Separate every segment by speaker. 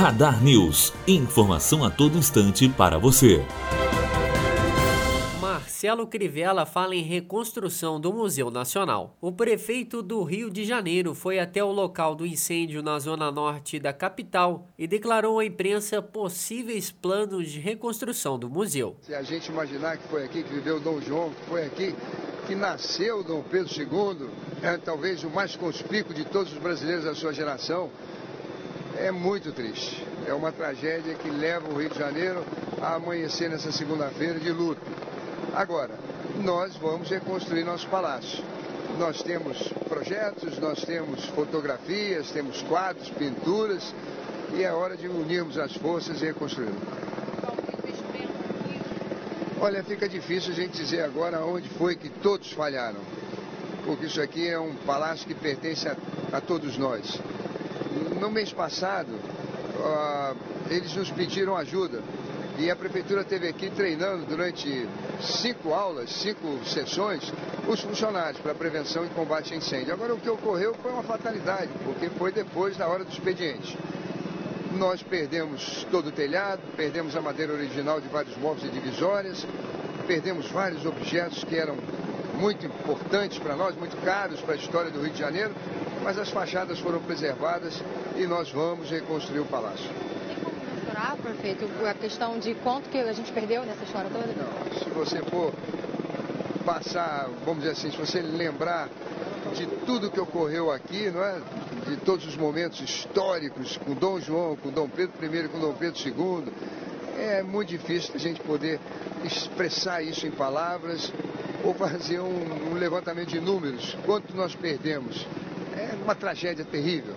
Speaker 1: Radar News. Informação a todo instante para você.
Speaker 2: Marcelo Crivella fala em reconstrução do Museu Nacional. O prefeito do Rio de Janeiro foi até o local do incêndio na zona norte da capital e declarou à imprensa possíveis planos de reconstrução do museu.
Speaker 3: Se a gente imaginar que foi aqui que viveu Dom João, que foi aqui que nasceu Dom Pedro II, é talvez o mais conspícuo de todos os brasileiros da sua geração, é muito triste. É uma tragédia que leva o Rio de Janeiro a amanhecer nessa segunda-feira de luto. Agora, nós vamos reconstruir nosso palácio. Nós temos projetos, nós temos fotografias, temos quadros, pinturas, e é hora de unirmos as forças e reconstruí-lo. Olha, fica difícil a gente dizer agora onde foi que todos falharam, porque isso aqui é um palácio que pertence a, a todos nós. No mês passado, uh, eles nos pediram ajuda e a prefeitura teve aqui treinando durante cinco aulas, cinco sessões, os funcionários para prevenção e combate a incêndio. Agora, o que ocorreu foi uma fatalidade, porque foi depois da hora do expediente. Nós perdemos todo o telhado, perdemos a madeira original de vários móveis e divisórias, perdemos vários objetos que eram muito importantes para nós, muito caros para a história do Rio de Janeiro, mas as fachadas foram preservadas e nós vamos reconstruir o palácio
Speaker 4: prefeito, a questão de quanto que a gente perdeu nessa história toda?
Speaker 3: Não, se você for passar, vamos dizer assim, se você lembrar de tudo que ocorreu aqui, não é? de todos os momentos históricos com Dom João, com Dom Pedro I, com Dom Pedro II, é muito difícil a gente poder expressar isso em palavras ou fazer um, um levantamento de números. Quanto nós perdemos? É uma tragédia terrível.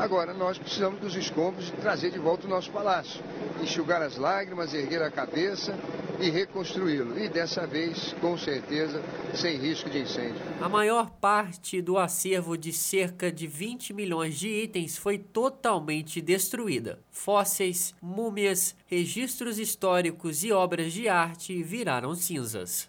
Speaker 3: Agora, nós precisamos dos escombros trazer de volta o nosso palácio, enxugar as lágrimas, erguer a cabeça e reconstruí-lo. E dessa vez, com certeza, sem risco de incêndio.
Speaker 2: A maior parte do acervo de cerca de 20 milhões de itens foi totalmente destruída. Fósseis, múmias, registros históricos e obras de arte viraram cinzas.